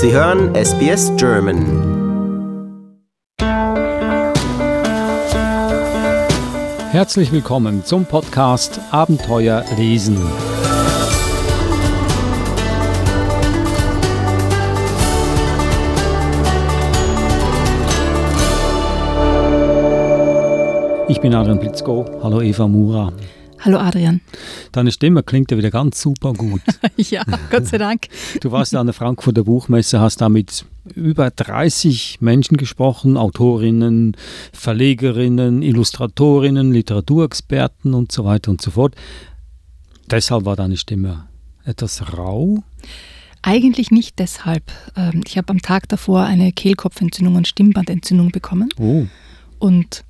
Sie hören SBS German. Herzlich willkommen zum Podcast Abenteuer lesen. Ich bin Adrian Blitzko. Hallo Eva Mura. Hallo Adrian. Deine Stimme klingt ja wieder ganz super gut. ja, Gott sei Dank. Du warst ja an der Frankfurter Buchmesse, hast da mit über 30 Menschen gesprochen, Autorinnen, Verlegerinnen, Illustratorinnen, Literaturexperten und so weiter und so fort. Deshalb war deine Stimme etwas rau? Eigentlich nicht deshalb. Ähm, ich habe am Tag davor eine Kehlkopfentzündung und Stimmbandentzündung bekommen. Oh. Und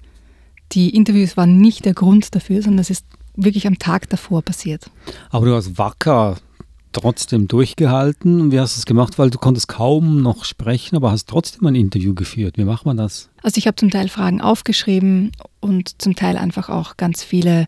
die Interviews waren nicht der Grund dafür, sondern es ist wirklich am Tag davor passiert. Aber du hast wacker trotzdem durchgehalten. Und wie hast du es gemacht? Weil du konntest kaum noch sprechen, aber hast trotzdem ein Interview geführt. Wie macht man das? Also ich habe zum Teil Fragen aufgeschrieben und zum Teil einfach auch ganz viele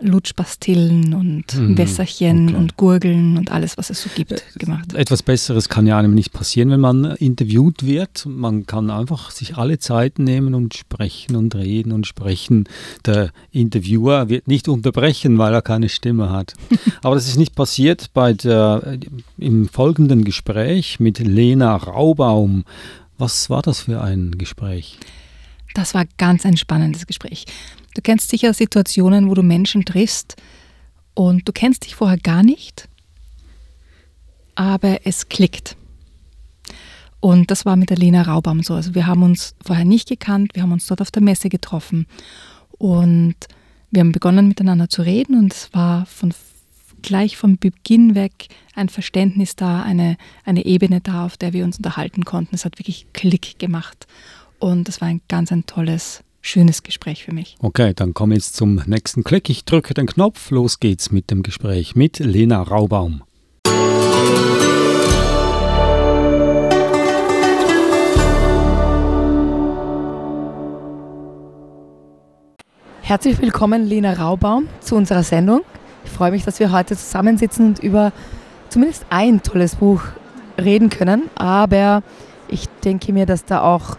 Lutschpastillen und Mhm, Wässerchen okay. und Gurgeln und alles, was es so gibt, gemacht. Etwas Besseres kann ja einem nicht passieren, wenn man interviewt wird. Man kann einfach sich alle Zeit nehmen und sprechen und reden und sprechen. Der Interviewer wird nicht unterbrechen, weil er keine Stimme hat. Aber das ist nicht passiert bei der, im folgenden Gespräch mit Lena Raubaum. Was war das für ein Gespräch? Das war ganz ein spannendes Gespräch. Du kennst sicher Situationen, wo du Menschen triffst und du kennst dich vorher gar nicht, aber es klickt. Und das war mit der Lena Raubaum so. Also wir haben uns vorher nicht gekannt, wir haben uns dort auf der Messe getroffen und wir haben begonnen miteinander zu reden und es war von gleich vom Beginn weg ein Verständnis da, eine, eine Ebene da, auf der wir uns unterhalten konnten. Es hat wirklich Klick gemacht und es war ein ganz ein tolles, schönes Gespräch für mich. Okay, dann kommen wir jetzt zum nächsten Klick. Ich drücke den Knopf. Los geht's mit dem Gespräch mit Lena Raubaum. Herzlich willkommen, Lena Raubaum, zu unserer Sendung. Ich freue mich, dass wir heute zusammensitzen und über zumindest ein tolles Buch reden können. Aber ich denke mir, dass da auch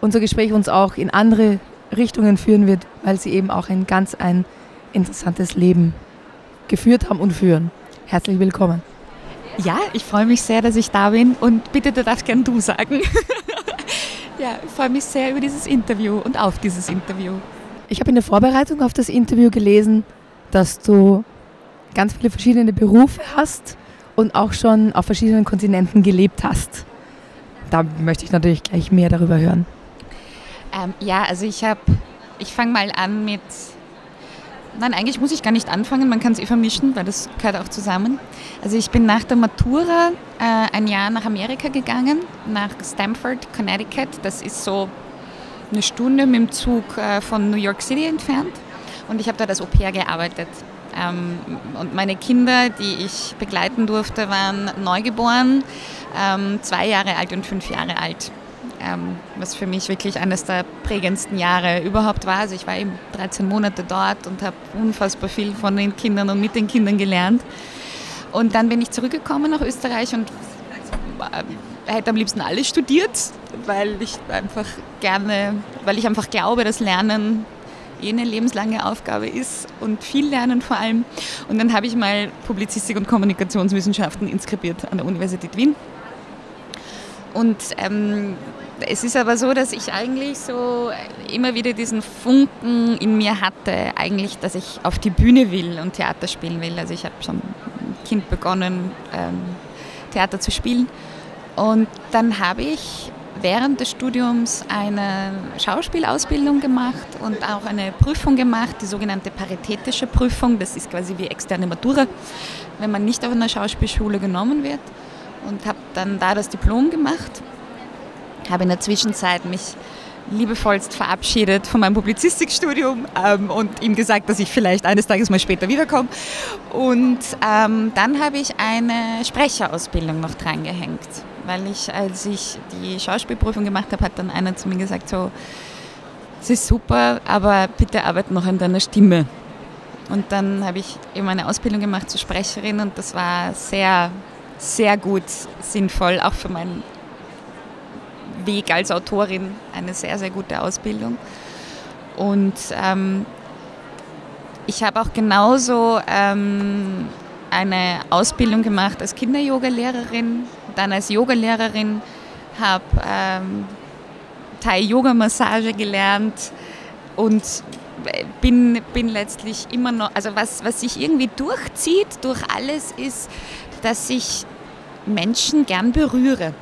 unser Gespräch uns auch in andere Richtungen führen wird, weil Sie eben auch ein ganz ein interessantes Leben geführt haben und führen. Herzlich willkommen. Ja, ich freue mich sehr, dass ich da bin und bitte, du darfst gern du sagen. ja, ich freue mich sehr über dieses Interview und auf dieses Interview. Ich habe in der Vorbereitung auf das Interview gelesen, dass du ganz viele verschiedene Berufe hast und auch schon auf verschiedenen Kontinenten gelebt hast. Da möchte ich natürlich gleich mehr darüber hören. Ähm, ja, also ich habe, ich fange mal an mit, nein, eigentlich muss ich gar nicht anfangen, man kann es eh vermischen, weil das gehört auch zusammen. Also ich bin nach der Matura äh, ein Jahr nach Amerika gegangen, nach Stamford, Connecticut. Das ist so eine Stunde mit dem Zug äh, von New York City entfernt. Und ich habe dort als Au pair gearbeitet. Ähm, und meine Kinder, die ich begleiten durfte, waren neugeboren, ähm, zwei Jahre alt und fünf Jahre alt. Ähm, was für mich wirklich eines der prägendsten Jahre überhaupt war. Also ich war eben 13 Monate dort und habe unfassbar viel von den Kindern und mit den Kindern gelernt. Und dann bin ich zurückgekommen nach Österreich und äh, hätte am liebsten alles studiert, weil ich einfach gerne, weil ich einfach glaube, dass Lernen eh eine lebenslange Aufgabe ist und viel lernen vor allem. Und dann habe ich mal Publizistik und Kommunikationswissenschaften inskribiert an der Universität Wien. Und ähm, es ist aber so, dass ich eigentlich so immer wieder diesen Funken in mir hatte, eigentlich, dass ich auf die Bühne will und Theater spielen will. Also ich habe schon Kind begonnen, ähm, Theater zu spielen. Und dann habe ich während des Studiums eine Schauspielausbildung gemacht und auch eine Prüfung gemacht, die sogenannte paritätische Prüfung. Das ist quasi wie externe Matura, wenn man nicht auf einer Schauspielschule genommen wird. Und habe dann da das Diplom gemacht. Habe in der Zwischenzeit mich liebevollst verabschiedet von meinem Publizistikstudium ähm, und ihm gesagt, dass ich vielleicht eines Tages mal später wiederkomme. Und ähm, dann habe ich eine Sprecherausbildung noch drangehängt, weil ich, als ich die Schauspielprüfung gemacht habe, hat dann einer zu mir gesagt, so, es ist super, aber bitte arbeite noch an deiner Stimme. Und dann habe ich eben eine Ausbildung gemacht zur Sprecherin und das war sehr sehr gut sinnvoll, auch für meinen Weg als Autorin eine sehr, sehr gute Ausbildung. Und ähm, ich habe auch genauso ähm, eine Ausbildung gemacht als Kinder-Yoga-Lehrerin, dann als Yogalehrerin, habe ähm, Thai-Yoga-Massage gelernt und bin, bin letztlich immer noch, also was, was sich irgendwie durchzieht durch alles ist, dass ich Menschen gern berühre,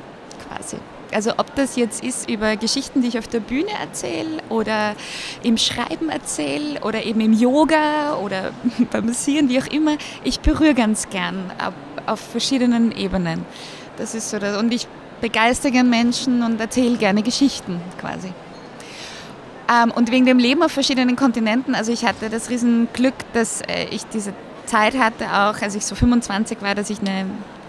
quasi. Also ob das jetzt ist über Geschichten, die ich auf der Bühne erzähle oder im Schreiben erzähle oder eben im Yoga oder beim Massieren, wie auch immer, ich berühre ganz gern auf, verschiedenen Ebenen. Das ist so das. Und ich begeistere gern Menschen und erzähle gerne Geschichten quasi. Ähm, und wegen dem Leben auf verschiedenen Kontinenten, also ich hatte das Riesenglück, dass äh, ich diese Zeit hatte, auch als ich so 25 war, dass ich eine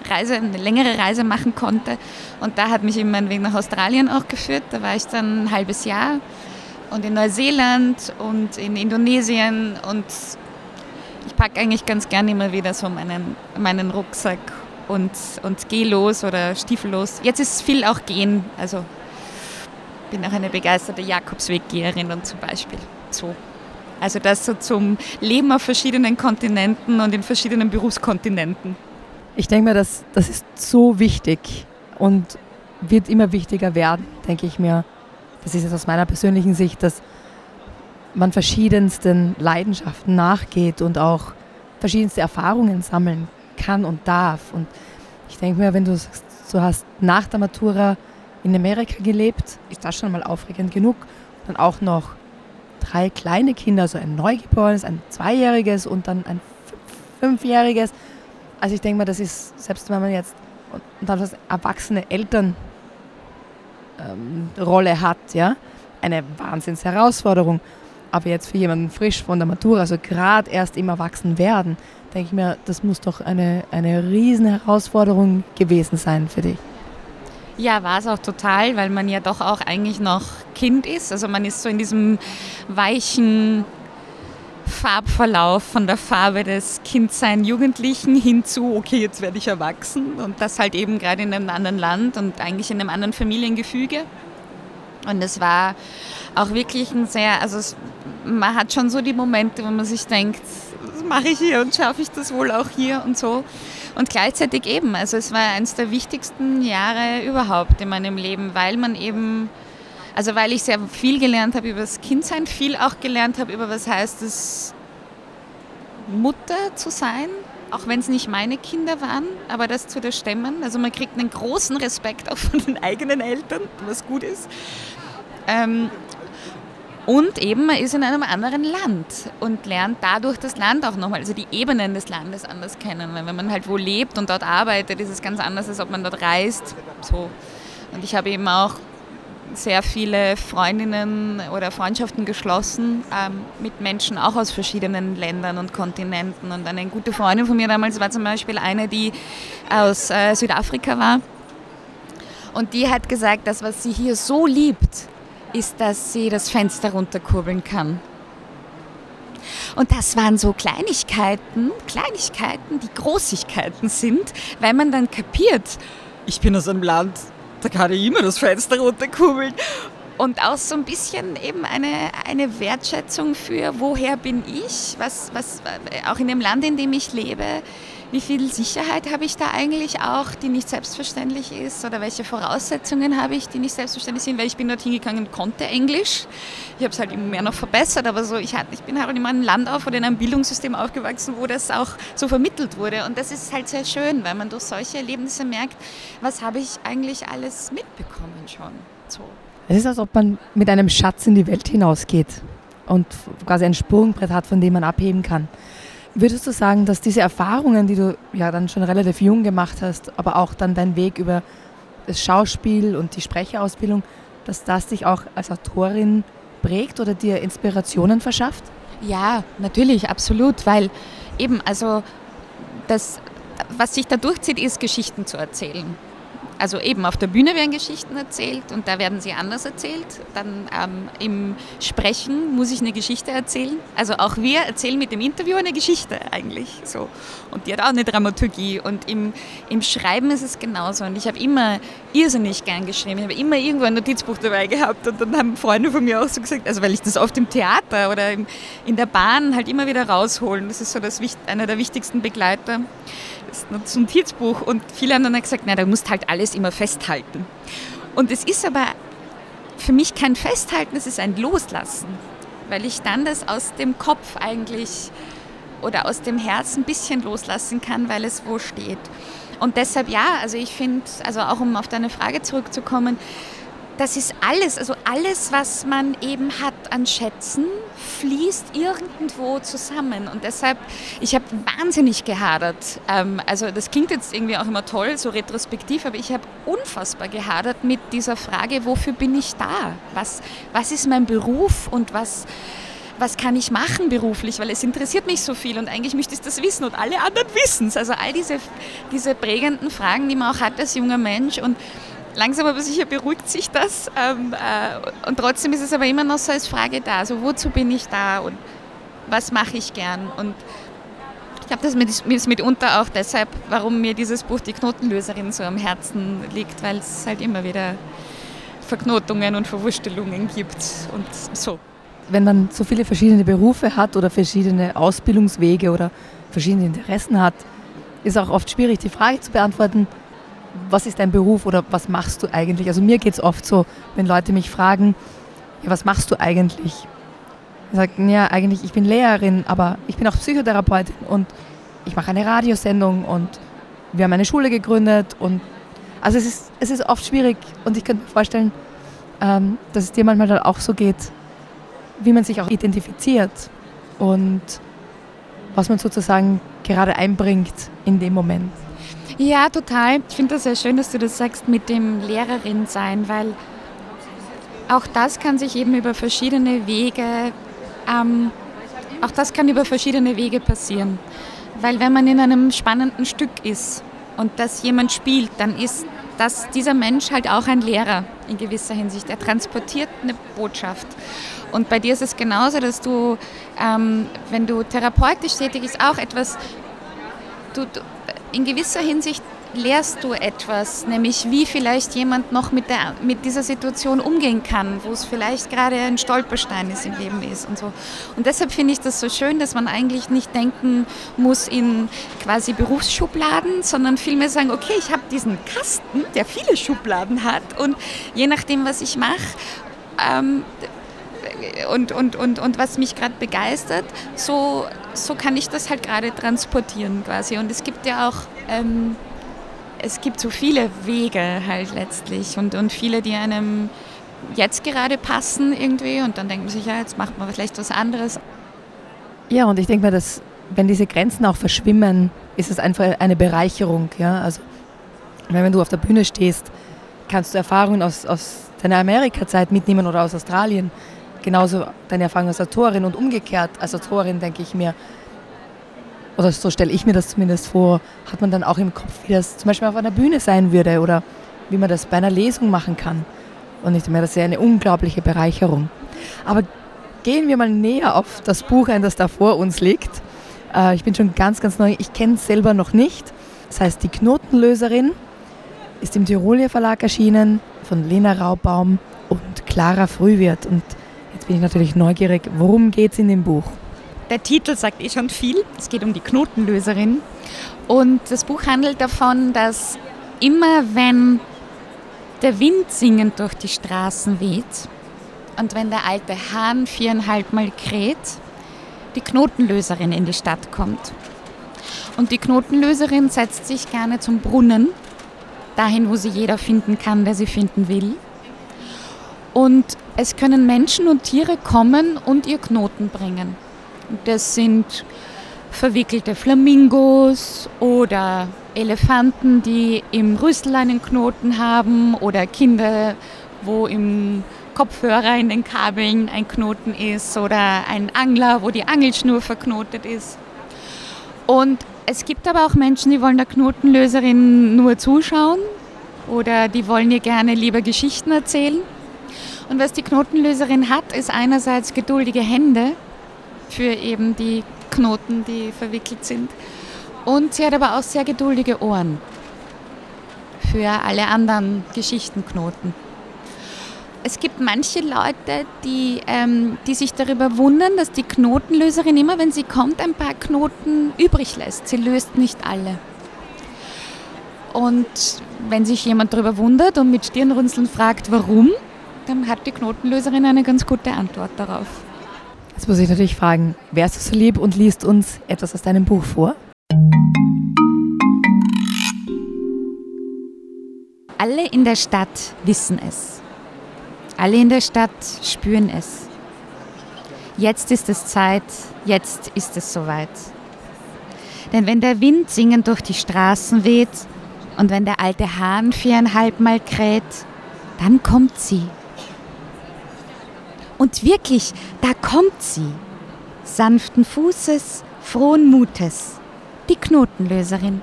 Reise, eine längere Reise machen konnte. Und da hat mich eben mein Weg nach Australien auch geführt. Da war ich dann ein halbes Jahr und in Neuseeland und in Indonesien und ich packe eigentlich ganz gerne immer wieder so meinen, meinen Rucksack und, und gehe los oder stiefellos. Jetzt ist viel auch gehen, also bin auch eine begeisterte Jakobsweggeherin und zum Beispiel so. Also das so zum Leben auf verschiedenen Kontinenten und in verschiedenen Berufskontinenten. Ich denke mir, das, das ist so wichtig und wird immer wichtiger werden, denke ich mir. Das ist jetzt aus meiner persönlichen Sicht, dass man verschiedensten Leidenschaften nachgeht und auch verschiedenste Erfahrungen sammeln kann und darf. Und ich denke mir, wenn du sagst, du hast nach der Matura in Amerika gelebt, ist das schon mal aufregend genug. Dann auch noch drei kleine Kinder, also ein Neugeborenes, ein Zweijähriges und dann ein Fünfjähriges. Also ich denke mal, das ist, selbst wenn man jetzt und erwachsene Elternrolle ähm, hat, ja, eine Wahnsinnsherausforderung. Aber jetzt für jemanden frisch von der Matura, also gerade erst im Erwachsenwerden, denke ich mir, das muss doch eine, eine riesen Herausforderung gewesen sein für dich. Ja, war es auch total, weil man ja doch auch eigentlich noch Kind ist. Also man ist so in diesem weichen Farbverlauf von der Farbe des Kindsein Jugendlichen hin zu, okay, jetzt werde ich erwachsen und das halt eben gerade in einem anderen Land und eigentlich in einem anderen Familiengefüge. Und es war auch wirklich ein sehr, also es, man hat schon so die Momente, wo man sich denkt, was mache ich hier und schaffe ich das wohl auch hier und so. Und gleichzeitig eben, also es war eines der wichtigsten Jahre überhaupt in meinem Leben, weil man eben also weil ich sehr viel gelernt habe über das Kindsein, viel auch gelernt habe über was heißt es Mutter zu sein, auch wenn es nicht meine Kinder waren, aber das zu stemmen. Also man kriegt einen großen Respekt auch von den eigenen Eltern, was gut ist. Ähm, und eben, man ist in einem anderen Land und lernt dadurch das Land auch nochmal, also die Ebenen des Landes anders kennen. Weil wenn man halt wo lebt und dort arbeitet, ist es ganz anders, als ob man dort reist. So. Und ich habe eben auch sehr viele Freundinnen oder Freundschaften geschlossen ähm, mit Menschen auch aus verschiedenen Ländern und Kontinenten. Und eine gute Freundin von mir damals war zum Beispiel eine, die aus äh, Südafrika war. Und die hat gesagt, dass was sie hier so liebt, ist, dass sie das Fenster runterkurbeln kann. Und das waren so Kleinigkeiten, Kleinigkeiten, die Großigkeiten sind, weil man dann kapiert, ich bin aus einem Land, da kann ich immer das Fenster runterkurbeln. Und auch so ein bisschen eben eine, eine Wertschätzung für, woher bin ich, was, was, auch in dem Land, in dem ich lebe, wie viel Sicherheit habe ich da eigentlich auch, die nicht selbstverständlich ist oder welche Voraussetzungen habe ich, die nicht selbstverständlich sind, weil ich bin dort hingegangen und konnte Englisch. Ich habe es halt immer mehr noch verbessert, aber so, ich, ich bin halt in einem Land auf oder in einem Bildungssystem aufgewachsen, wo das auch so vermittelt wurde und das ist halt sehr schön, weil man durch solche Erlebnisse merkt, was habe ich eigentlich alles mitbekommen schon. So. Es ist, als ob man mit einem Schatz in die Welt hinausgeht und quasi ein Sprungbrett hat, von dem man abheben kann. Würdest du sagen, dass diese Erfahrungen, die du ja dann schon relativ jung gemacht hast, aber auch dann dein Weg über das Schauspiel und die Sprecherausbildung, dass das dich auch als Autorin prägt oder dir Inspirationen verschafft? Ja, natürlich, absolut, weil eben, also das, was sich da durchzieht, ist Geschichten zu erzählen. Also eben auf der Bühne werden Geschichten erzählt und da werden sie anders erzählt. Dann ähm, im Sprechen muss ich eine Geschichte erzählen. Also auch wir erzählen mit dem Interview eine Geschichte eigentlich. So. Und die hat auch eine Dramaturgie. Und im, im Schreiben ist es genauso. Und ich habe immer irrsinnig gern geschrieben. Ich habe immer irgendwo ein Notizbuch dabei gehabt. Und dann haben Freunde von mir auch so gesagt, also weil ich das oft im Theater oder im, in der Bahn halt immer wieder rausholen. Das ist so das, einer der wichtigsten Begleiter das Notizbuch und viele haben dann gesagt, na, du musst halt alles immer festhalten. Und es ist aber für mich kein Festhalten, es ist ein Loslassen, weil ich dann das aus dem Kopf eigentlich oder aus dem Herzen ein bisschen loslassen kann, weil es wo steht. Und deshalb ja, also ich finde, also auch um auf deine Frage zurückzukommen, das ist alles, also alles, was man eben hat an Schätzen, fließt irgendwo zusammen. Und deshalb, ich habe wahnsinnig gehadert. Ähm, also das klingt jetzt irgendwie auch immer toll, so retrospektiv, aber ich habe unfassbar gehadert mit dieser Frage, wofür bin ich da? Was, was ist mein Beruf und was, was kann ich machen beruflich, weil es interessiert mich so viel und eigentlich möchte ich das wissen und alle anderen wissen es. Also all diese, diese prägenden Fragen, die man auch hat als junger Mensch und langsam aber sicher beruhigt sich das. Ähm, äh, und trotzdem ist es aber immer noch so als Frage da. Also wozu bin ich da und was mache ich gern? Und ich glaube, das ist mitunter auch deshalb, warum mir dieses Buch Die Knotenlöserin so am Herzen liegt, weil es halt immer wieder Verknotungen und Verwurstelungen gibt und so. Wenn man so viele verschiedene Berufe hat oder verschiedene Ausbildungswege oder verschiedene Interessen hat, ist auch oft schwierig, die Frage zu beantworten, was ist dein Beruf oder was machst du eigentlich? Also mir geht es oft so, wenn Leute mich fragen, ja, was machst du eigentlich? Ich sage, ja, eigentlich, ich bin Lehrerin, aber ich bin auch Psychotherapeutin und ich mache eine Radiosendung und wir haben eine Schule gegründet und also es ist, es ist oft schwierig und ich könnte mir vorstellen, ähm, dass es dir manchmal dann auch so geht, wie man sich auch identifiziert und was man sozusagen gerade einbringt in dem Moment. Ja, total. Ich finde das sehr schön, dass du das sagst mit dem Lehrerin sein, weil auch das kann sich eben über verschiedene Wege, ähm, auch das kann über verschiedene Wege passieren. Weil wenn man in einem spannenden Stück ist und das jemand spielt, dann ist das, dieser Mensch halt auch ein Lehrer in gewisser Hinsicht. Er transportiert eine Botschaft. Und bei dir ist es genauso, dass du, ähm, wenn du therapeutisch tätig bist, auch etwas, du, du in gewisser Hinsicht lehrst du etwas, nämlich wie vielleicht jemand noch mit, der, mit dieser Situation umgehen kann, wo es vielleicht gerade ein Stolperstein ist im Leben ist und so. Und deshalb finde ich das so schön, dass man eigentlich nicht denken muss in quasi Berufsschubladen, sondern vielmehr sagen, okay, ich habe diesen Kasten, der viele Schubladen hat und je nachdem, was ich mache, ähm, und, und, und, und was mich gerade begeistert, so, so kann ich das halt gerade transportieren quasi. Und es gibt ja auch, ähm, es gibt so viele Wege halt letztlich und, und viele, die einem jetzt gerade passen irgendwie und dann denkt man sich, ja, jetzt macht man vielleicht was anderes. Ja, und ich denke mir, dass wenn diese Grenzen auch verschwimmen, ist es einfach eine Bereicherung. Ja? Also, wenn du auf der Bühne stehst, kannst du Erfahrungen aus, aus deiner Amerika-Zeit mitnehmen oder aus Australien genauso deine Erfahrung als Autorin und umgekehrt als Autorin denke ich mir, oder so stelle ich mir das zumindest vor, hat man dann auch im Kopf, wie das zum Beispiel auf einer Bühne sein würde oder wie man das bei einer Lesung machen kann. Und ich denke mir, das ist ja eine unglaubliche Bereicherung. Aber gehen wir mal näher auf das Buch ein, das da vor uns liegt. Äh, ich bin schon ganz, ganz neu. Ich kenne es selber noch nicht. Das heißt, die Knotenlöserin ist im Tirolier Verlag erschienen von Lena Raubaum und Clara Frühwirt. Und bin ich natürlich neugierig. Worum geht es in dem Buch? Der Titel sagt eh schon viel. Es geht um die Knotenlöserin. Und das Buch handelt davon, dass immer wenn der Wind singend durch die Straßen weht und wenn der alte Hahn viereinhalb Mal kräht, die Knotenlöserin in die Stadt kommt. Und die Knotenlöserin setzt sich gerne zum Brunnen, dahin, wo sie jeder finden kann, der sie finden will. Und es können Menschen und Tiere kommen und ihr Knoten bringen. Das sind verwickelte Flamingos oder Elefanten, die im Rüssel einen Knoten haben oder Kinder, wo im Kopfhörer in den Kabeln ein Knoten ist oder ein Angler, wo die Angelschnur verknotet ist. Und es gibt aber auch Menschen, die wollen der Knotenlöserin nur zuschauen oder die wollen ihr gerne lieber Geschichten erzählen. Und was die Knotenlöserin hat, ist einerseits geduldige Hände für eben die Knoten, die verwickelt sind. Und sie hat aber auch sehr geduldige Ohren für alle anderen Geschichtenknoten. Es gibt manche Leute, die, ähm, die sich darüber wundern, dass die Knotenlöserin immer, wenn sie kommt, ein paar Knoten übrig lässt. Sie löst nicht alle. Und wenn sich jemand darüber wundert und mit Stirnrunzeln fragt, warum, dann hat die Knotenlöserin eine ganz gute Antwort darauf. Jetzt muss ich natürlich fragen, wärst du so lieb und liest uns etwas aus deinem Buch vor? Alle in der Stadt wissen es. Alle in der Stadt spüren es. Jetzt ist es Zeit, jetzt ist es soweit. Denn wenn der Wind singend durch die Straßen weht und wenn der alte Hahn viereinhalb Mal kräht, dann kommt sie. Und wirklich, da kommt sie. Sanften Fußes, frohen Mutes, die Knotenlöserin.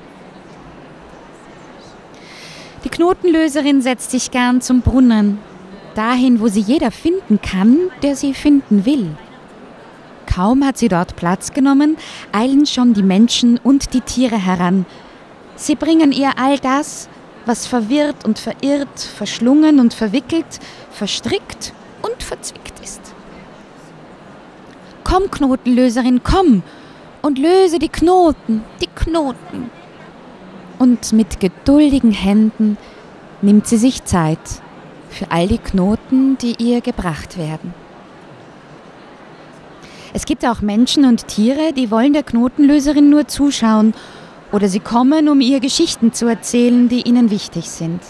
Die Knotenlöserin setzt sich gern zum Brunnen, dahin, wo sie jeder finden kann, der sie finden will. Kaum hat sie dort Platz genommen, eilen schon die Menschen und die Tiere heran. Sie bringen ihr all das, was verwirrt und verirrt, verschlungen und verwickelt, verstrickt und verzwickt. Komm, Knotenlöserin, komm und löse die Knoten, die Knoten. Und mit geduldigen Händen nimmt sie sich Zeit für all die Knoten, die ihr gebracht werden. Es gibt auch Menschen und Tiere, die wollen der Knotenlöserin nur zuschauen oder sie kommen, um ihr Geschichten zu erzählen, die ihnen wichtig sind.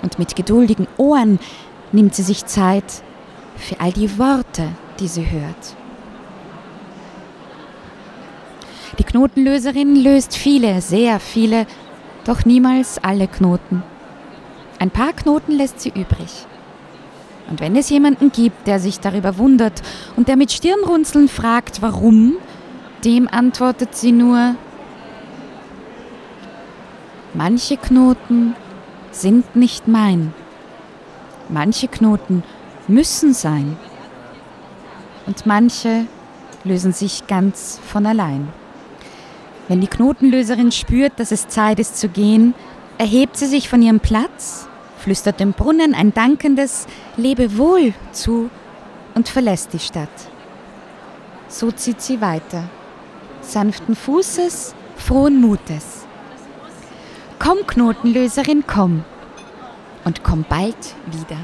Und mit geduldigen Ohren nimmt sie sich Zeit für all die Worte, die sie hört. Die Knotenlöserin löst viele, sehr viele, doch niemals alle Knoten. Ein paar Knoten lässt sie übrig. Und wenn es jemanden gibt, der sich darüber wundert und der mit Stirnrunzeln fragt, warum, dem antwortet sie nur, manche Knoten sind nicht mein. Manche Knoten müssen sein. Und manche lösen sich ganz von allein. Wenn die Knotenlöserin spürt, dass es Zeit ist zu gehen, erhebt sie sich von ihrem Platz, flüstert dem Brunnen ein dankendes Lebewohl zu und verlässt die Stadt. So zieht sie weiter, sanften Fußes, frohen Mutes. Komm, Knotenlöserin, komm und komm bald wieder.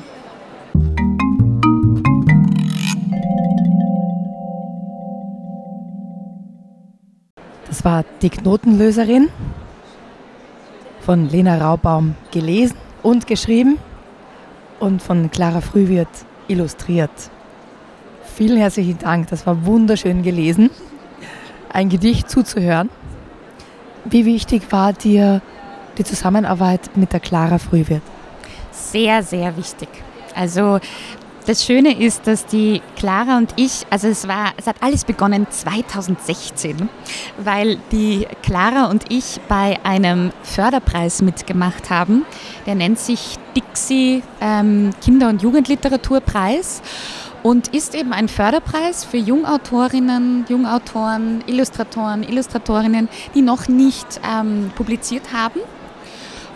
War die Knotenlöserin von Lena Raubaum gelesen und geschrieben und von Clara Frühwirt illustriert. Vielen herzlichen Dank, das war wunderschön gelesen. Ein Gedicht zuzuhören. Wie wichtig war dir die Zusammenarbeit mit der Clara Frühwirt? Sehr, sehr wichtig. Also das Schöne ist, dass die Clara und ich, also es war, es hat alles begonnen 2016, weil die Clara und ich bei einem Förderpreis mitgemacht haben. Der nennt sich Dixie ähm, Kinder- und Jugendliteraturpreis und ist eben ein Förderpreis für Jungautorinnen, Jungautoren, Illustratoren, Illustratorinnen, die noch nicht ähm, publiziert haben.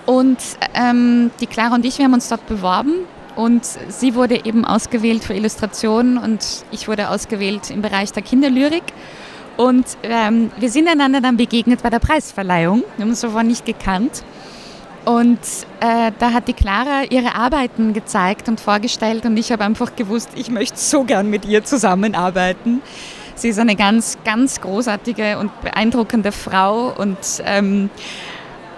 Und ähm, die Clara und ich, wir haben uns dort beworben und sie wurde eben ausgewählt für Illustration und ich wurde ausgewählt im Bereich der Kinderlyrik. Und ähm, wir sind einander dann begegnet bei der Preisverleihung. Wir haben uns zuvor nicht gekannt. Und äh, da hat die Clara ihre Arbeiten gezeigt und vorgestellt und ich habe einfach gewusst, ich möchte so gern mit ihr zusammenarbeiten. Sie ist eine ganz, ganz großartige und beeindruckende Frau und ähm,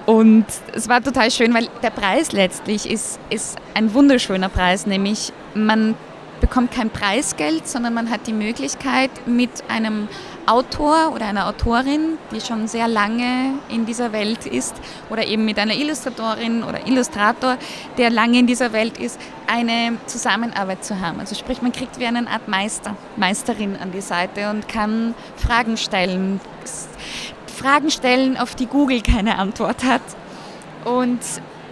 und es war total schön, weil der Preis letztlich ist, ist ein wunderschöner Preis, nämlich man bekommt kein Preisgeld, sondern man hat die Möglichkeit mit einem Autor oder einer Autorin, die schon sehr lange in dieser Welt ist, oder eben mit einer Illustratorin oder Illustrator, der lange in dieser Welt ist, eine Zusammenarbeit zu haben. Also sprich, man kriegt wie eine Art Meister, Meisterin an die Seite und kann Fragen stellen, Fragen stellen, auf die Google keine Antwort hat. Und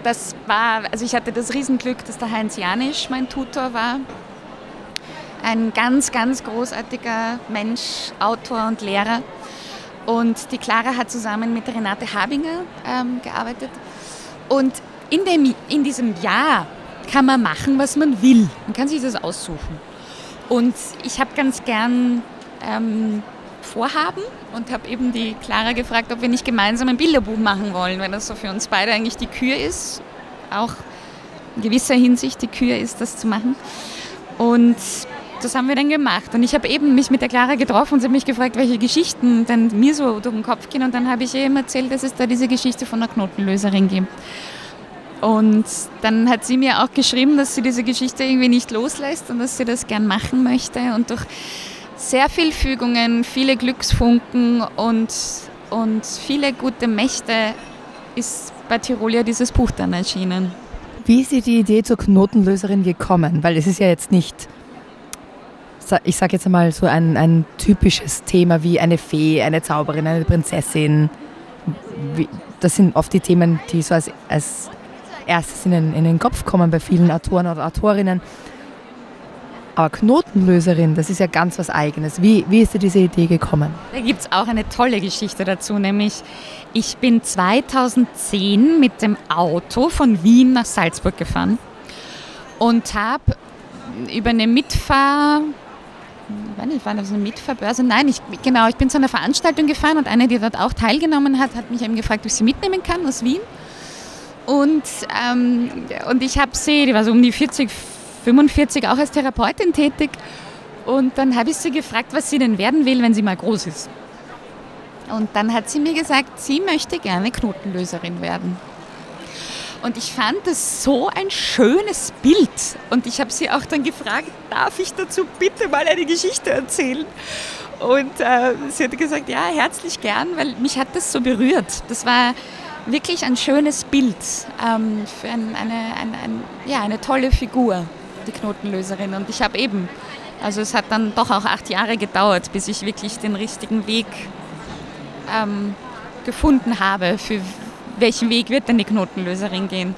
das war, also ich hatte das Riesenglück, dass der Heinz Janisch mein Tutor war. Ein ganz, ganz großartiger Mensch, Autor und Lehrer. Und die Clara hat zusammen mit Renate Habinger ähm, gearbeitet. Und in, dem, in diesem Jahr kann man machen, was man will. Man kann sich das aussuchen. Und ich habe ganz gern ähm, Vorhaben und habe eben die Clara gefragt, ob wir nicht gemeinsam ein Bilderbuch machen wollen, weil das so für uns beide eigentlich die Kür ist. Auch in gewisser Hinsicht die Kür ist, das zu machen. Und das haben wir dann gemacht. Und ich habe eben mich mit der Clara getroffen und sie hat mich gefragt, welche Geschichten denn mir so durch den Kopf gehen. Und dann habe ich ihr eben erzählt, dass es da diese Geschichte von der Knotenlöserin gibt. Und dann hat sie mir auch geschrieben, dass sie diese Geschichte irgendwie nicht loslässt und dass sie das gern machen möchte. Und durch sehr viel Fügungen, viele Glücksfunken und, und viele gute Mächte ist bei Tirolia dieses Buch dann erschienen. Wie ist dir die Idee zur Knotenlöserin gekommen? Weil es ist ja jetzt nicht, ich sage jetzt einmal so ein, ein typisches Thema wie eine Fee, eine Zauberin, eine Prinzessin. Das sind oft die Themen, die so als, als erstes in den, in den Kopf kommen bei vielen Autoren oder Autorinnen. Aber Knotenlöserin, das ist ja ganz was Eigenes. Wie, wie ist dir diese Idee gekommen? Da gibt es auch eine tolle Geschichte dazu, nämlich ich bin 2010 mit dem Auto von Wien nach Salzburg gefahren und habe über eine Mitfahr ich war das eine Mitfahrbörse? Nein, ich, genau, ich bin zu einer Veranstaltung gefahren und eine, die dort auch teilgenommen hat, hat mich eben gefragt, ob ich sie mitnehmen kann aus Wien. Und, ähm, und ich habe sie, die war so um die 40, 45 auch als Therapeutin tätig. Und dann habe ich sie gefragt, was sie denn werden will, wenn sie mal groß ist. Und dann hat sie mir gesagt, sie möchte gerne Knotenlöserin werden. Und ich fand das so ein schönes Bild. Und ich habe sie auch dann gefragt, darf ich dazu bitte mal eine Geschichte erzählen? Und äh, sie hat gesagt, ja, herzlich gern, weil mich hat das so berührt. Das war wirklich ein schönes Bild ähm, für ein, eine, ein, ein, ja, eine tolle Figur die Knotenlöserin. Und ich habe eben, also es hat dann doch auch acht Jahre gedauert, bis ich wirklich den richtigen Weg ähm, gefunden habe, für welchen Weg wird denn die Knotenlöserin gehen.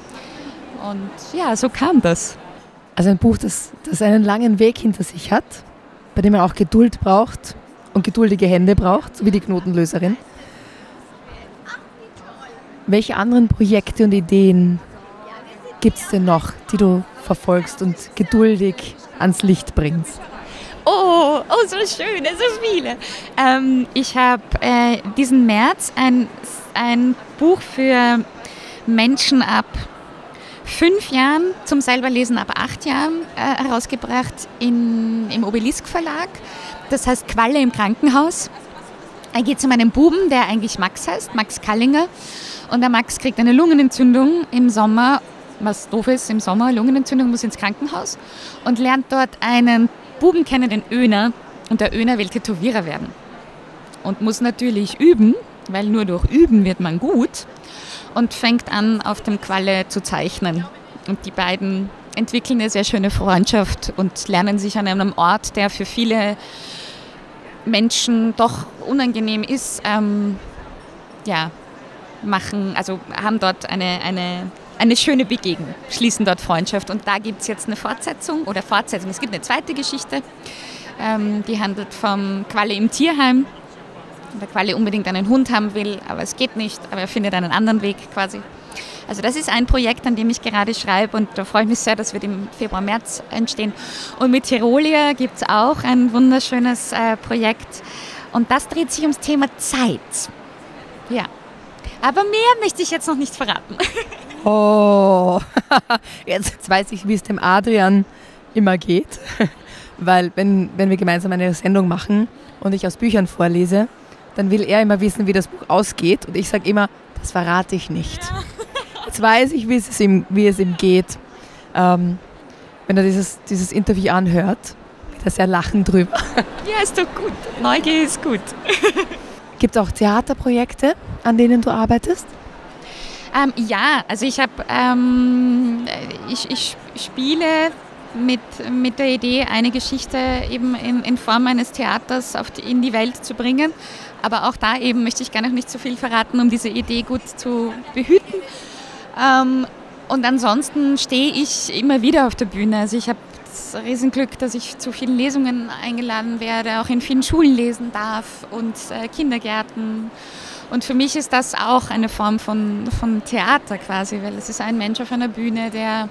Und ja, so kam das. Also ein Buch, das, das einen langen Weg hinter sich hat, bei dem man auch Geduld braucht und geduldige Hände braucht, wie die Knotenlöserin. Welche anderen Projekte und Ideen gibt es denn noch, die du verfolgst und geduldig ans Licht bringst? Oh, oh, so schön, so viele. Ähm, ich habe äh, diesen März ein, ein Buch für Menschen ab fünf Jahren zum selberlesen ab acht Jahren äh, herausgebracht in, im Obelisk Verlag. Das heißt Qualle im Krankenhaus. Da geht es um einen Buben, der eigentlich Max heißt, Max Kallinger. Und der Max kriegt eine Lungenentzündung im Sommer was doof ist im Sommer, Lungenentzündung, muss ins Krankenhaus und lernt dort einen Buben kennen, den Öner. Und der Öner will Tätowierer werden. Und muss natürlich üben, weil nur durch Üben wird man gut. Und fängt an, auf dem Qualle zu zeichnen. Und die beiden entwickeln eine sehr schöne Freundschaft und lernen sich an einem Ort, der für viele Menschen doch unangenehm ist, ähm, ja, machen, also haben dort eine, eine eine schöne Begegnung, schließen dort Freundschaft. Und da gibt es jetzt eine Fortsetzung oder Fortsetzung. Es gibt eine zweite Geschichte, ähm, die handelt vom Qualle im Tierheim. Der Qualle unbedingt einen Hund haben will, aber es geht nicht, aber er findet einen anderen Weg quasi. Also das ist ein Projekt, an dem ich gerade schreibe und da freue ich mich sehr, dass wir im Februar, März entstehen. Und mit Tirolia gibt es auch ein wunderschönes äh, Projekt und das dreht sich ums Thema Zeit. Ja, aber mehr möchte ich jetzt noch nicht verraten. Oh, jetzt weiß ich, wie es dem Adrian immer geht. Weil wenn, wenn wir gemeinsam eine Sendung machen und ich aus Büchern vorlese, dann will er immer wissen, wie das Buch ausgeht. Und ich sage immer, das verrate ich nicht. Ja. Jetzt weiß ich, wie es ihm, wie es ihm geht. Ähm, wenn er dieses, dieses Interview anhört, wird er sehr lachen drüber. Ja, ist doch gut. Neugier ist gut. Gibt es auch Theaterprojekte, an denen du arbeitest? Ähm, ja, also ich habe, ähm, ich, ich spiele mit, mit der Idee, eine Geschichte eben in, in Form eines Theaters die, in die Welt zu bringen. Aber auch da eben möchte ich gar noch nicht so viel verraten, um diese Idee gut zu behüten. Ähm, und ansonsten stehe ich immer wieder auf der Bühne. Also ich habe das Riesenglück, dass ich zu vielen Lesungen eingeladen werde, auch in vielen Schulen lesen darf und äh, Kindergärten. Und für mich ist das auch eine Form von, von Theater quasi, weil es ist ein Mensch auf einer Bühne, der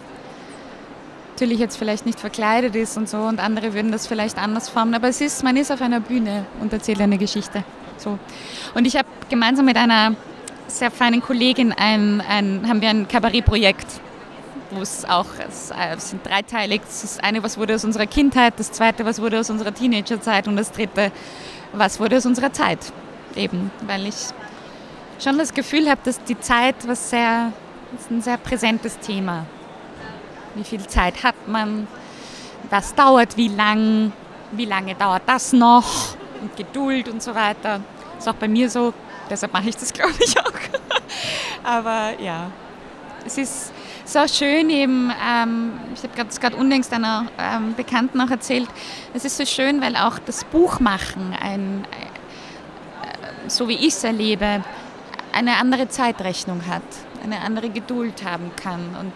natürlich jetzt vielleicht nicht verkleidet ist und so und andere würden das vielleicht anders formen, aber es ist, man ist auf einer Bühne und erzählt eine Geschichte. So. Und ich habe gemeinsam mit einer sehr feinen Kollegin ein, ein, haben wir ein Kabarettprojekt wo es auch, es äh, sind dreiteilig. Das eine, was wurde aus unserer Kindheit, das zweite, was wurde aus unserer Teenagerzeit und das dritte, was wurde aus unserer Zeit. Eben, weil ich schon das Gefühl habe, dass die Zeit was sehr, ist ein sehr präsentes Thema. Wie viel Zeit hat man? Was dauert wie lang? Wie lange dauert das noch? Und Geduld und so weiter. Ist auch bei mir so, deshalb mache ich das, glaube ich, auch. Aber ja, es ist, so schön eben, ähm, ich habe gerade unlängst einer ähm, Bekannten auch erzählt, es ist so schön, weil auch das Buchmachen, ein, äh, so wie ich es erlebe, eine andere Zeitrechnung hat, eine andere Geduld haben kann. Und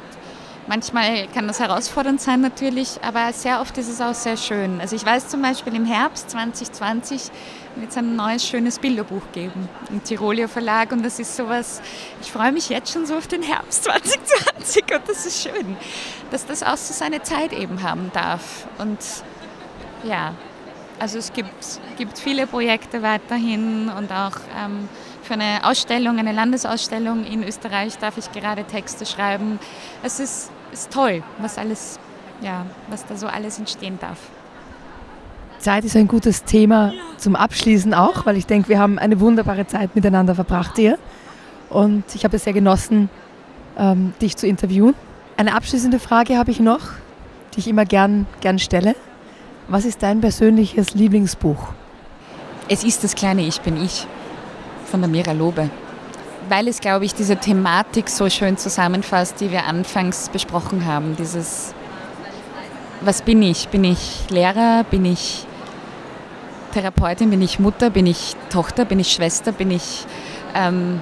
manchmal kann das herausfordernd sein natürlich, aber sehr oft ist es auch sehr schön. Also ich weiß zum Beispiel im Herbst 2020 wird es ein neues, schönes Bilderbuch geben im Tirolia Verlag und das ist sowas, ich freue mich jetzt schon so auf den Herbst 2020 und das ist schön, dass das auch so seine Zeit eben haben darf und ja, also es gibt, gibt viele Projekte weiterhin und auch ähm, für eine Ausstellung, eine Landesausstellung in Österreich darf ich gerade Texte schreiben. Es ist, ist toll, was alles, ja, was da so alles entstehen darf. Zeit ist ein gutes Thema zum Abschließen auch, weil ich denke, wir haben eine wunderbare Zeit miteinander verbracht hier. Und ich habe es sehr genossen, ähm, dich zu interviewen. Eine abschließende Frage habe ich noch, die ich immer gern, gern stelle. Was ist dein persönliches Lieblingsbuch? Es ist das kleine Ich bin ich von der Mira Lobe. Weil es, glaube ich, diese Thematik so schön zusammenfasst, die wir anfangs besprochen haben. Dieses, was bin ich? Bin ich Lehrer? Bin ich Therapeutin, bin ich Mutter, bin ich Tochter, bin ich Schwester, bin ich ähm,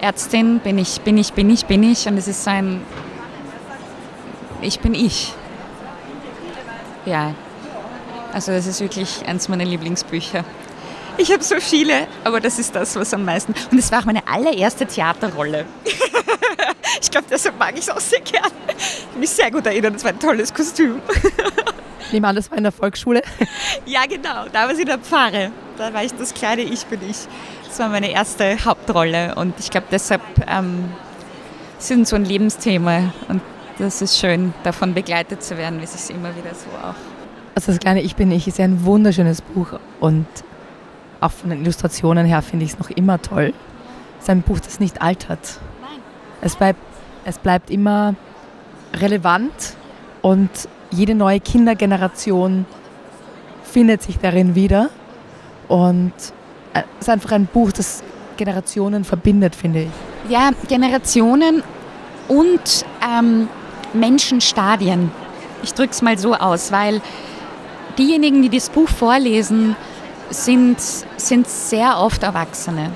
Ärztin, bin ich, bin ich, bin ich, bin ich. Und es ist so ein, ich bin ich. Ja, also das ist wirklich eins meiner Lieblingsbücher. Ich habe so viele, aber das ist das, was am meisten. Und es war auch meine allererste Theaterrolle. ich glaube, deshalb mag ich es auch sehr gern. Ich kann mich sehr gut erinnern, es war ein tolles Kostüm. Ich nehme an, das war in der Volksschule. ja, genau. Da war es in der Pfarre. Da war ich das kleine Ich bin ich. Das war meine erste Hauptrolle. Und ich glaube, deshalb ähm, sind so ein Lebensthema. Und das ist schön, davon begleitet zu werden, wie es sich immer wieder so auch. Also das kleine Ich bin ich ist ja ein wunderschönes Buch und auch von den Illustrationen her finde ich es noch immer toll. Es ist ein Buch, das nicht altert. Nein. Es bleibt, es bleibt immer relevant und jede neue Kindergeneration findet sich darin wieder. Und äh, es ist einfach ein Buch, das Generationen verbindet, finde ich. Ja, Generationen und ähm, Menschenstadien. Ich drücke es mal so aus, weil diejenigen, die das Buch vorlesen, sind, sind sehr oft Erwachsene.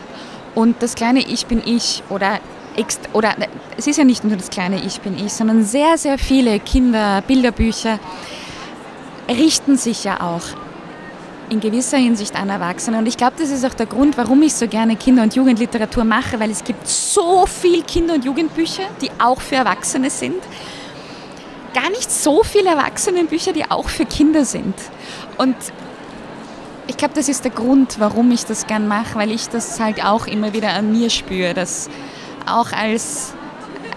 Und das kleine Ich bin ich oder oder es ist ja nicht nur das kleine Ich bin ich, sondern sehr, sehr viele Kinder, Bilderbücher richten sich ja auch in gewisser Hinsicht an Erwachsene. Und ich glaube, das ist auch der Grund, warum ich so gerne Kinder- und Jugendliteratur mache, weil es gibt so viele Kinder- und Jugendbücher, die auch für Erwachsene sind. Gar nicht so viele Erwachsenenbücher, die auch für Kinder sind. Und ich glaube, das ist der Grund, warum ich das gern mache, weil ich das halt auch immer wieder an mir spüre, dass auch als,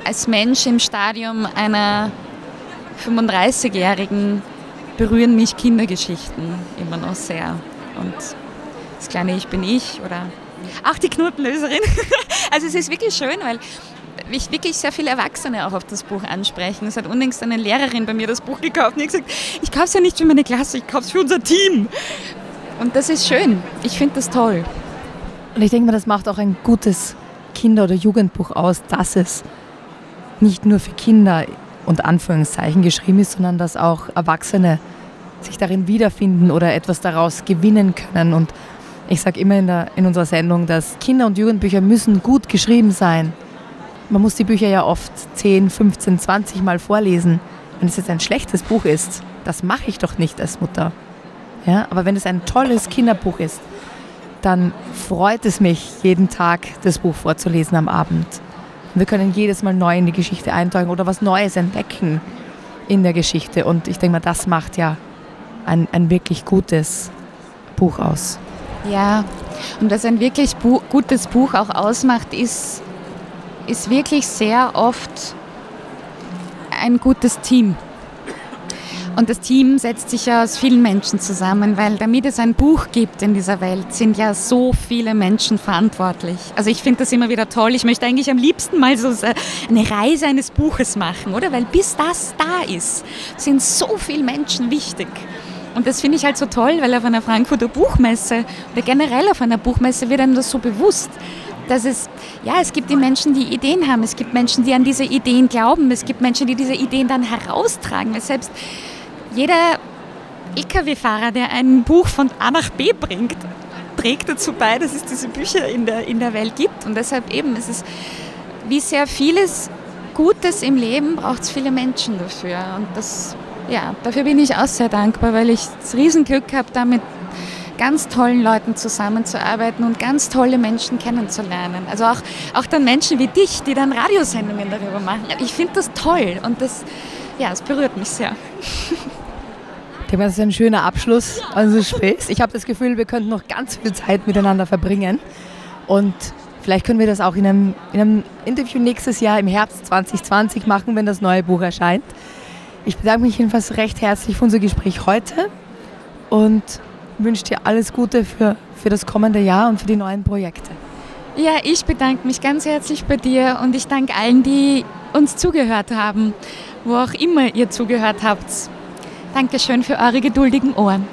als Mensch im Stadium einer 35-Jährigen berühren mich Kindergeschichten immer noch sehr. Und das kleine Ich bin ich oder auch die Knotenlöserin. Also es ist wirklich schön, weil mich wirklich sehr viele Erwachsene auch auf das Buch ansprechen. Es hat unlängst eine Lehrerin bei mir das Buch gekauft und hat gesagt, ich kaufe es ja nicht für meine Klasse, ich kaufe es für unser Team. Und das ist schön. Ich finde das toll. Und ich denke mal, das macht auch ein gutes Kinder- oder Jugendbuch aus, dass es nicht nur für Kinder und Anführungszeichen geschrieben ist, sondern dass auch Erwachsene sich darin wiederfinden oder etwas daraus gewinnen können. Und ich sage immer in, der, in unserer Sendung, dass Kinder- und Jugendbücher müssen gut geschrieben sein, man muss die Bücher ja oft 10, 15, 20 Mal vorlesen. Wenn es jetzt ein schlechtes Buch ist, das mache ich doch nicht als Mutter. Ja, aber wenn es ein tolles Kinderbuch ist, dann freut es mich, jeden Tag das Buch vorzulesen am Abend. Und wir können jedes Mal neu in die Geschichte eintauchen oder was Neues entdecken in der Geschichte. Und ich denke mal, das macht ja ein, ein wirklich gutes Buch aus. Ja, und was ein wirklich bu gutes Buch auch ausmacht, ist, ist wirklich sehr oft ein gutes Team. Und das Team setzt sich ja aus vielen Menschen zusammen, weil damit es ein Buch gibt in dieser Welt, sind ja so viele Menschen verantwortlich. Also ich finde das immer wieder toll. Ich möchte eigentlich am liebsten mal so eine Reise eines Buches machen, oder? Weil bis das da ist, sind so viele Menschen wichtig. Und das finde ich halt so toll, weil auf einer Frankfurter Buchmesse oder generell auf einer Buchmesse wird einem das so bewusst, dass es, ja, es gibt die Menschen, die Ideen haben, es gibt Menschen, die an diese Ideen glauben, es gibt Menschen, die diese Ideen dann heraustragen. Selbst jeder Lkw-Fahrer, der ein Buch von A nach B bringt, trägt dazu bei, dass es diese Bücher in der, in der Welt gibt. Und deshalb eben, es ist wie sehr vieles Gutes im Leben braucht es viele Menschen dafür. Und das, ja, dafür bin ich auch sehr dankbar, weil ich das Riesenglück habe, da mit ganz tollen Leuten zusammenzuarbeiten und ganz tolle Menschen kennenzulernen. Also auch, auch dann Menschen wie dich, die dann Radiosendungen darüber machen. Ich finde das toll und das, ja, es berührt mich sehr. Ich denke, das ist ein schöner Abschluss unseres Gesprächs. Ich habe das Gefühl, wir könnten noch ganz viel Zeit miteinander verbringen. Und vielleicht können wir das auch in einem, in einem Interview nächstes Jahr im Herbst 2020 machen, wenn das neue Buch erscheint. Ich bedanke mich jedenfalls recht herzlich für unser Gespräch heute und wünsche dir alles Gute für, für das kommende Jahr und für die neuen Projekte. Ja, ich bedanke mich ganz herzlich bei dir und ich danke allen, die uns zugehört haben, wo auch immer ihr zugehört habt. Dankeschön für eure geduldigen Ohren.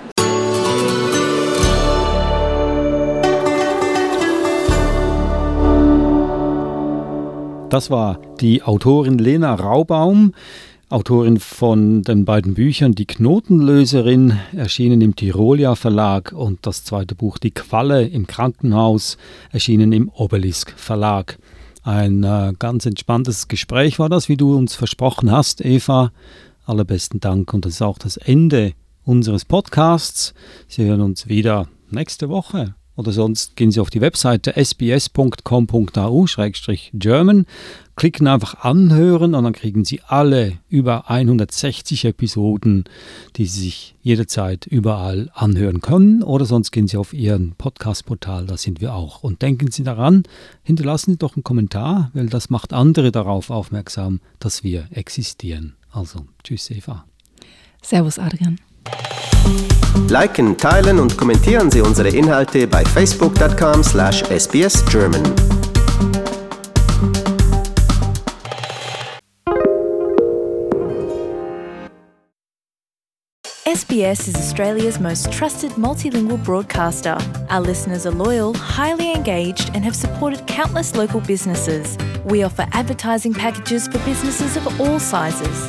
Das war die Autorin Lena Raubaum, Autorin von den beiden Büchern Die Knotenlöserin, erschienen im Tirolia Verlag und das zweite Buch Die Qualle im Krankenhaus, erschienen im Obelisk Verlag. Ein äh, ganz entspanntes Gespräch war das, wie du uns versprochen hast, Eva allerbesten Dank und das ist auch das Ende unseres Podcasts. Sie hören uns wieder nächste Woche oder sonst gehen Sie auf die Webseite sbs.com.au-german, klicken einfach anhören und dann kriegen Sie alle über 160 Episoden, die Sie sich jederzeit überall anhören können oder sonst gehen Sie auf Ihren Podcast-Portal, da sind wir auch. Und denken Sie daran, hinterlassen Sie doch einen Kommentar, weil das macht andere darauf aufmerksam, dass wir existieren. Also, tschüss Eva. Servus Adrian. Liken, teilen und kommentieren Sie unsere Inhalte bei facebook.com/sbsgerman. SBS is Australia's most trusted multilingual broadcaster. Our listeners are loyal, highly engaged, and have supported countless local businesses. We offer advertising packages for businesses of all sizes.